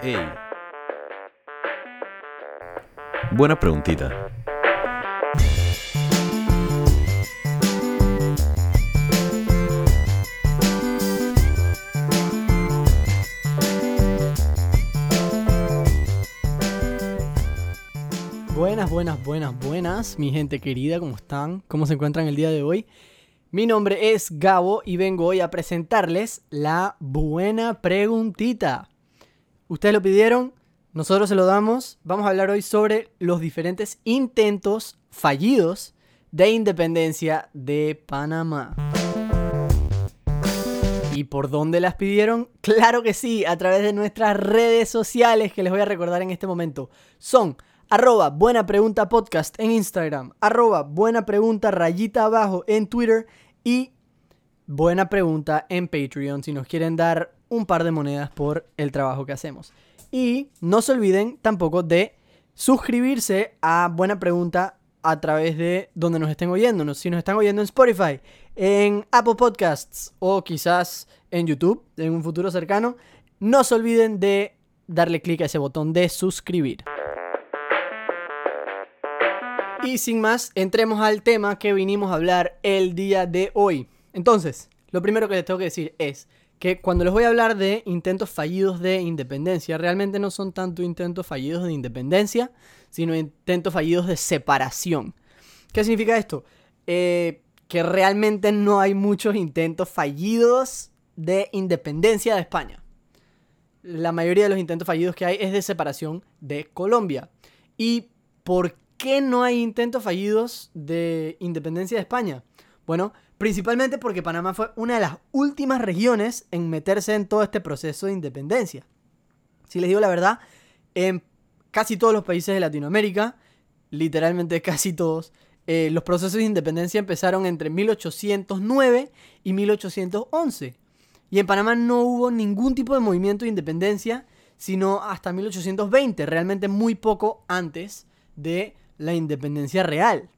Ey. Buena preguntita. Buenas, buenas, buenas, buenas, mi gente querida, ¿cómo están? ¿Cómo se encuentran el día de hoy? Mi nombre es Gabo y vengo hoy a presentarles la buena preguntita. Ustedes lo pidieron, nosotros se lo damos. Vamos a hablar hoy sobre los diferentes intentos fallidos de independencia de Panamá. ¿Y por dónde las pidieron? Claro que sí, a través de nuestras redes sociales que les voy a recordar en este momento. Son arroba buena pregunta podcast en Instagram, arroba buena pregunta rayita abajo en Twitter y buena pregunta en Patreon si nos quieren dar un par de monedas por el trabajo que hacemos. Y no se olviden tampoco de suscribirse a Buena Pregunta a través de donde nos estén oyendo. Si nos están oyendo en Spotify, en Apple Podcasts o quizás en YouTube en un futuro cercano, no se olviden de darle clic a ese botón de suscribir. Y sin más, entremos al tema que vinimos a hablar el día de hoy. Entonces, lo primero que les tengo que decir es que cuando les voy a hablar de intentos fallidos de independencia, realmente no son tanto intentos fallidos de independencia, sino intentos fallidos de separación. ¿Qué significa esto? Eh, que realmente no hay muchos intentos fallidos de independencia de España. La mayoría de los intentos fallidos que hay es de separación de Colombia. ¿Y por qué no hay intentos fallidos de independencia de España? Bueno, principalmente porque Panamá fue una de las últimas regiones en meterse en todo este proceso de independencia. Si les digo la verdad, en casi todos los países de Latinoamérica, literalmente casi todos, eh, los procesos de independencia empezaron entre 1809 y 1811. Y en Panamá no hubo ningún tipo de movimiento de independencia, sino hasta 1820, realmente muy poco antes de la independencia real.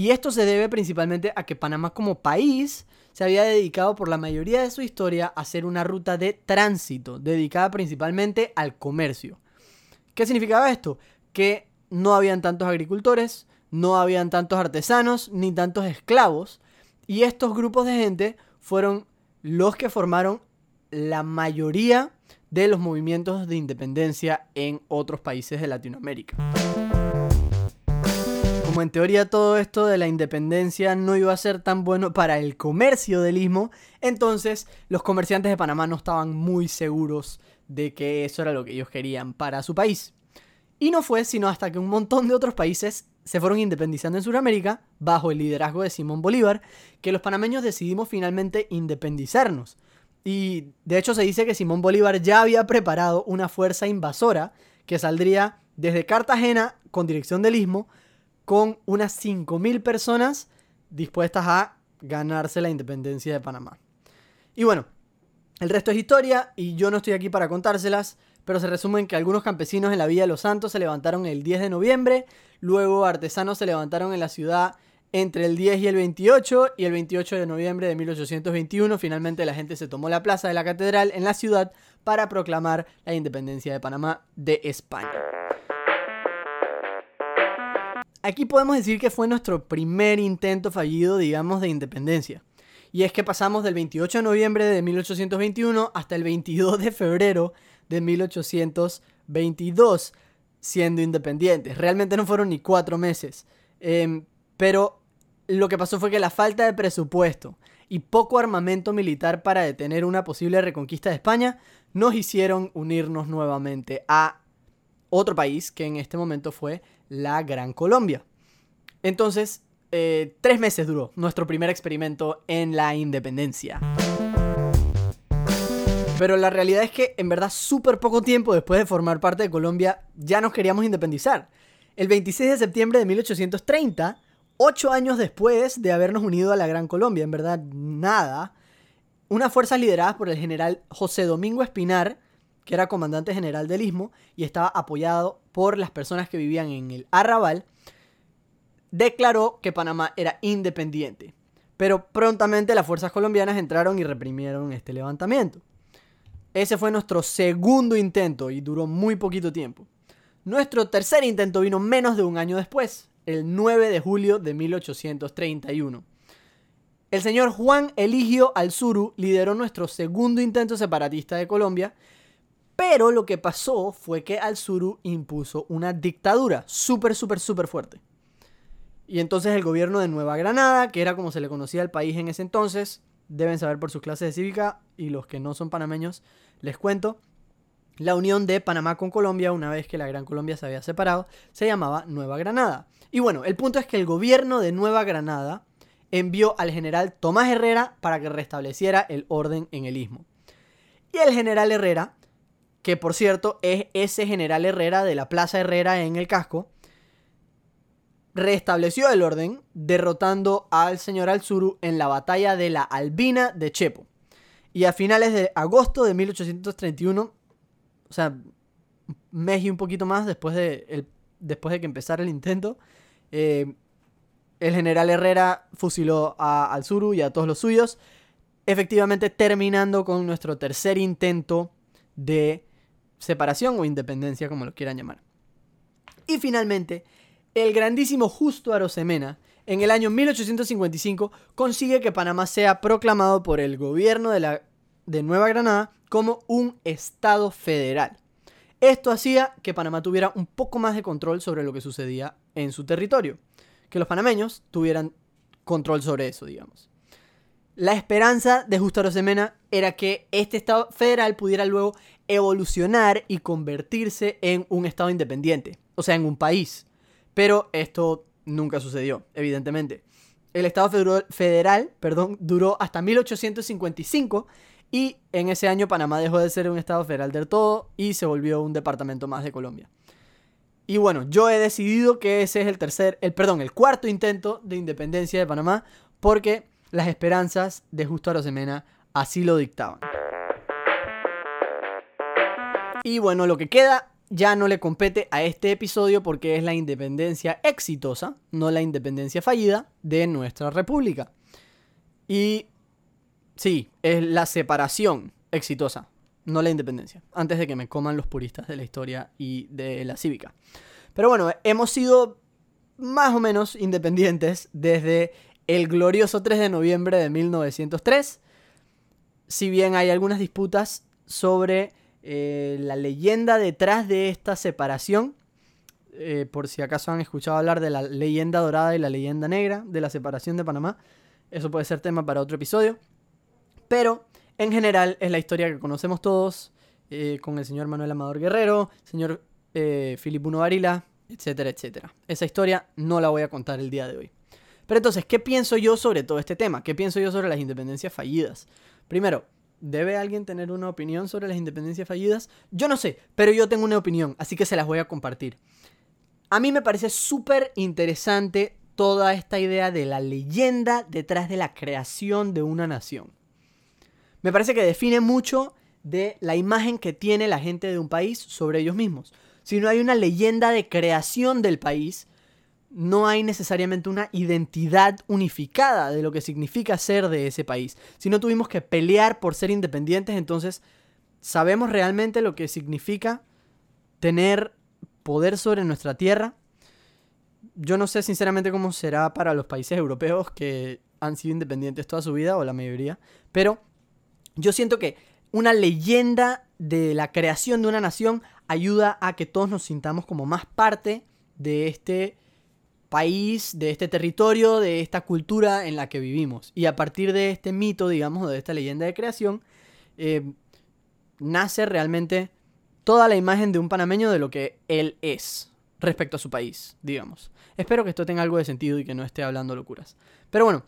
Y esto se debe principalmente a que Panamá como país se había dedicado por la mayoría de su historia a ser una ruta de tránsito, dedicada principalmente al comercio. ¿Qué significaba esto? Que no habían tantos agricultores, no habían tantos artesanos, ni tantos esclavos, y estos grupos de gente fueron los que formaron la mayoría de los movimientos de independencia en otros países de Latinoamérica como en teoría todo esto de la independencia no iba a ser tan bueno para el comercio del istmo, entonces los comerciantes de Panamá no estaban muy seguros de que eso era lo que ellos querían para su país. Y no fue sino hasta que un montón de otros países se fueron independizando en Sudamérica, bajo el liderazgo de Simón Bolívar, que los panameños decidimos finalmente independizarnos. Y de hecho se dice que Simón Bolívar ya había preparado una fuerza invasora que saldría desde Cartagena con dirección del istmo con unas 5.000 personas dispuestas a ganarse la independencia de Panamá. Y bueno, el resto es historia y yo no estoy aquí para contárselas, pero se resume en que algunos campesinos en la Villa de los Santos se levantaron el 10 de noviembre, luego artesanos se levantaron en la ciudad entre el 10 y el 28 y el 28 de noviembre de 1821 finalmente la gente se tomó la plaza de la catedral en la ciudad para proclamar la independencia de Panamá de España. Aquí podemos decir que fue nuestro primer intento fallido, digamos, de independencia. Y es que pasamos del 28 de noviembre de 1821 hasta el 22 de febrero de 1822 siendo independientes. Realmente no fueron ni cuatro meses. Em, pero lo que pasó fue que la falta de presupuesto y poco armamento militar para detener una posible reconquista de España nos hicieron unirnos nuevamente a otro país que en este momento fue la Gran Colombia. Entonces, eh, tres meses duró nuestro primer experimento en la independencia. Pero la realidad es que en verdad súper poco tiempo después de formar parte de Colombia ya nos queríamos independizar. El 26 de septiembre de 1830, ocho años después de habernos unido a la Gran Colombia, en verdad nada, unas fuerzas lideradas por el general José Domingo Espinar, que era comandante general del Istmo y estaba apoyado por las personas que vivían en el Arrabal, declaró que Panamá era independiente. Pero prontamente las fuerzas colombianas entraron y reprimieron este levantamiento. Ese fue nuestro segundo intento y duró muy poquito tiempo. Nuestro tercer intento vino menos de un año después, el 9 de julio de 1831. El señor Juan Eligio Alzuru lideró nuestro segundo intento separatista de Colombia, pero lo que pasó fue que Alzuru impuso una dictadura súper, súper, súper fuerte. Y entonces el gobierno de Nueva Granada, que era como se le conocía al país en ese entonces, deben saber por sus clases de cívica y los que no son panameños, les cuento, la unión de Panamá con Colombia, una vez que la Gran Colombia se había separado, se llamaba Nueva Granada. Y bueno, el punto es que el gobierno de Nueva Granada envió al general Tomás Herrera para que restableciera el orden en el istmo. Y el general Herrera, que por cierto es ese general Herrera de la Plaza Herrera en el casco, restableció el orden derrotando al señor Alzuru en la batalla de la Albina de Chepo. Y a finales de agosto de 1831 o sea, mes y un poquito más después de, después de que empezara el intento, eh, el general Herrera fusiló a, al Suru y a todos los suyos, efectivamente terminando con nuestro tercer intento de separación o independencia, como lo quieran llamar. Y finalmente, el grandísimo Justo Arosemena, en el año 1855, consigue que Panamá sea proclamado por el gobierno de, la, de Nueva Granada como un Estado federal. Esto hacía que Panamá tuviera un poco más de control sobre lo que sucedía en su territorio, que los panameños tuvieran control sobre eso, digamos. La esperanza de Justo Arosemena era que este Estado federal pudiera luego evolucionar y convertirse en un Estado independiente, o sea, en un país. Pero esto nunca sucedió, evidentemente. El Estado federal perdón, duró hasta 1855 y en ese año Panamá dejó de ser un estado federal del todo y se volvió un departamento más de Colombia. Y bueno, yo he decidido que ese es el tercer, el perdón, el cuarto intento de independencia de Panamá porque las esperanzas de Justo Arosemena así lo dictaban. Y bueno, lo que queda ya no le compete a este episodio porque es la independencia exitosa, no la independencia fallida de nuestra república. Y Sí, es la separación exitosa, no la independencia. Antes de que me coman los puristas de la historia y de la cívica. Pero bueno, hemos sido más o menos independientes desde el glorioso 3 de noviembre de 1903. Si bien hay algunas disputas sobre eh, la leyenda detrás de esta separación, eh, por si acaso han escuchado hablar de la leyenda dorada y la leyenda negra de la separación de Panamá, eso puede ser tema para otro episodio. Pero en general es la historia que conocemos todos, eh, con el señor Manuel Amador Guerrero, señor eh, Filipuno Varila, etcétera, etcétera. Esa historia no la voy a contar el día de hoy. Pero entonces, ¿qué pienso yo sobre todo este tema? ¿Qué pienso yo sobre las independencias fallidas? Primero, ¿debe alguien tener una opinión sobre las independencias fallidas? Yo no sé, pero yo tengo una opinión, así que se las voy a compartir. A mí me parece súper interesante toda esta idea de la leyenda detrás de la creación de una nación me parece que define mucho de la imagen que tiene la gente de un país sobre ellos mismos. Si no hay una leyenda de creación del país, no hay necesariamente una identidad unificada de lo que significa ser de ese país. Si no tuvimos que pelear por ser independientes, entonces sabemos realmente lo que significa tener poder sobre nuestra tierra. Yo no sé sinceramente cómo será para los países europeos que han sido independientes toda su vida, o la mayoría, pero yo siento que una leyenda de la creación de una nación ayuda a que todos nos sintamos como más parte de este país, de este territorio, de esta cultura en la que vivimos. Y a partir de este mito, digamos, de esta leyenda de creación, eh, nace realmente toda la imagen de un panameño de lo que él es respecto a su país, digamos. Espero que esto tenga algo de sentido y que no esté hablando locuras. Pero bueno,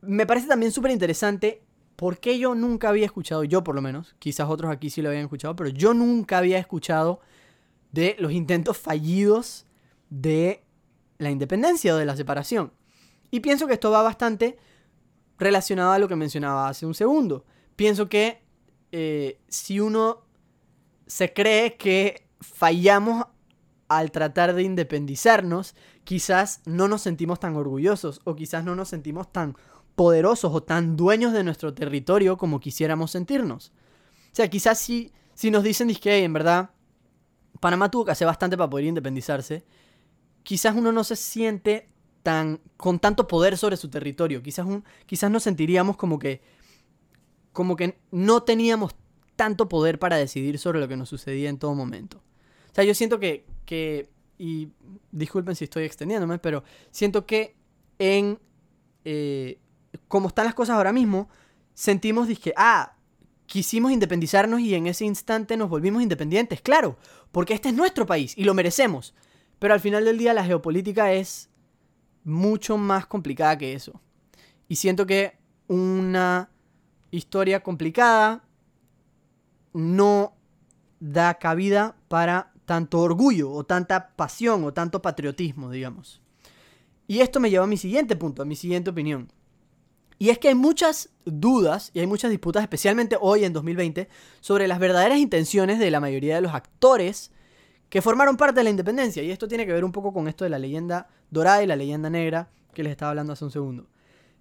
me parece también súper interesante ¿Por qué yo nunca había escuchado, yo por lo menos, quizás otros aquí sí lo habían escuchado, pero yo nunca había escuchado de los intentos fallidos de la independencia o de la separación? Y pienso que esto va bastante relacionado a lo que mencionaba hace un segundo. Pienso que eh, si uno se cree que fallamos al tratar de independizarnos, quizás no nos sentimos tan orgullosos o quizás no nos sentimos tan poderosos o tan dueños de nuestro territorio como quisiéramos sentirnos. O sea, quizás si, si nos dicen que en verdad Panamá tuvo que hacer bastante para poder independizarse, quizás uno no se siente tan con tanto poder sobre su territorio. Quizás, un, quizás nos sentiríamos como que como que no teníamos tanto poder para decidir sobre lo que nos sucedía en todo momento. O sea, yo siento que, que y disculpen si estoy extendiéndome, pero siento que en eh, como están las cosas ahora mismo, sentimos que, ah, quisimos independizarnos y en ese instante nos volvimos independientes, claro, porque este es nuestro país y lo merecemos. Pero al final del día la geopolítica es mucho más complicada que eso. Y siento que una historia complicada no da cabida para tanto orgullo o tanta pasión o tanto patriotismo, digamos. Y esto me lleva a mi siguiente punto, a mi siguiente opinión. Y es que hay muchas dudas y hay muchas disputas, especialmente hoy en 2020, sobre las verdaderas intenciones de la mayoría de los actores que formaron parte de la independencia. Y esto tiene que ver un poco con esto de la leyenda dorada y la leyenda negra que les estaba hablando hace un segundo.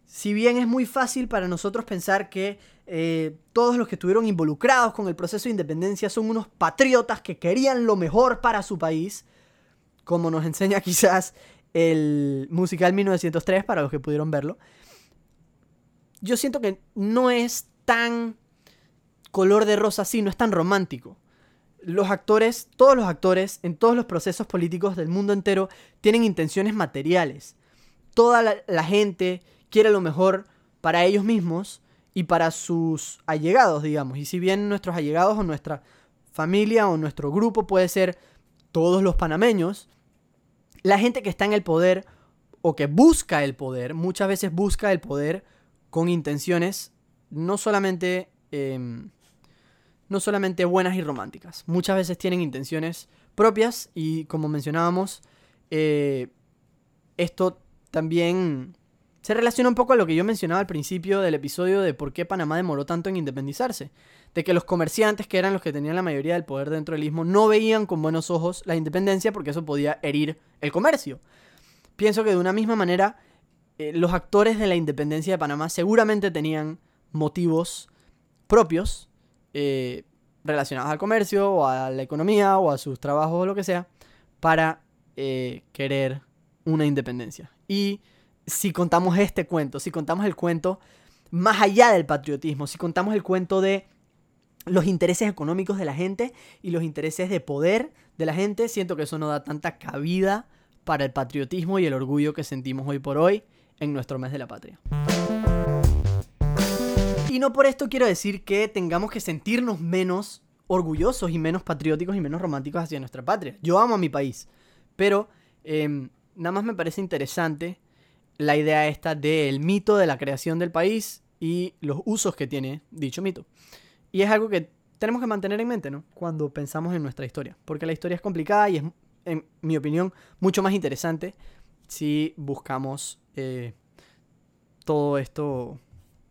Si bien es muy fácil para nosotros pensar que eh, todos los que estuvieron involucrados con el proceso de independencia son unos patriotas que querían lo mejor para su país, como nos enseña quizás el musical 1903 para los que pudieron verlo, yo siento que no es tan color de rosa así, no es tan romántico. Los actores, todos los actores, en todos los procesos políticos del mundo entero, tienen intenciones materiales. Toda la, gente quiere lo mejor para ellos mismos y para sus allegados, digamos. Y si bien nuestros allegados o nuestra familia o nuestro grupo puede ser todos los panameños, la gente que está en el poder o que busca el poder, muchas veces busca el poder con intenciones no solamente, em, no solamente buenas y románticas. Muchas veces tienen intenciones propias y como mencionábamos, eh, esto también se relaciona un poco a lo que yo mencionaba al principio del episodio de por qué Panamá demoró tanto en independizarse. De que los comerciantes, que eran los que tenían la mayoría del poder dentro del istmo, no veían con buenos ojos la independencia porque eso podía herir el comercio. Pienso que de una misma manera eh, los actores de la independencia de Panamá seguramente tenían motivos propios eh, relacionados al comercio o a la economía o a sus trabajos o lo que sea para eh, querer una independencia. Y si contamos este cuento, si contamos el cuento más allá del patriotismo, si contamos el cuento de los intereses económicos de la gente y los intereses de poder de la gente, siento que eso no da tanta cabida para el patriotismo y el orgullo que sentimos hoy por hoy en nuestro mes de la patria. Y no por esto quiero decir que tengamos que sentirnos menos orgullosos y menos patrióticos y menos románticos hacia nuestra patria. Yo amo a mi país, pero em, nada más me parece interesante la idea esta del mito de la creación del país y los usos que tiene dicho mito. Y es algo que tenemos que mantener en mente, ¿no? Cuando pensamos en nuestra historia, porque la historia es complicada y es, en mi opinión, mucho más interesante si buscamos eh, todo esto,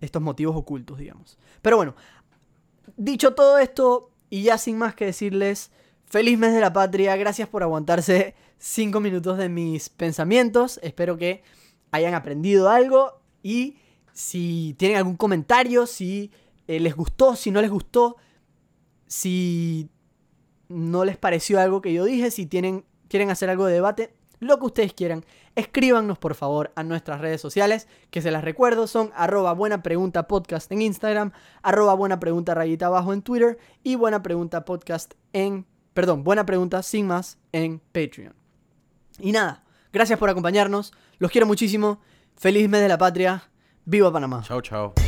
estos motivos ocultos, digamos. Pero bueno, dicho todo esto, y ya sin más que decirles, feliz mes de la patria, gracias por aguantarse cinco minutos de mis pensamientos, espero que hayan aprendido algo y si tienen algún comentario, si eh, les gustó, si no les gustó, si no les pareció algo que yo dije, si tienen, quieren hacer algo de debate, lo que ustedes quieran, escríbanos por favor a nuestras redes sociales, que se las recuerdo, son arroba buena pregunta podcast en Instagram, arroba buena pregunta rayita abajo en Twitter y buena pregunta podcast en, perdón, buena pregunta sin más en Patreon. Y nada, gracias por acompañarnos, los quiero muchísimo, feliz mes de la patria, viva Panamá. Chao, chao.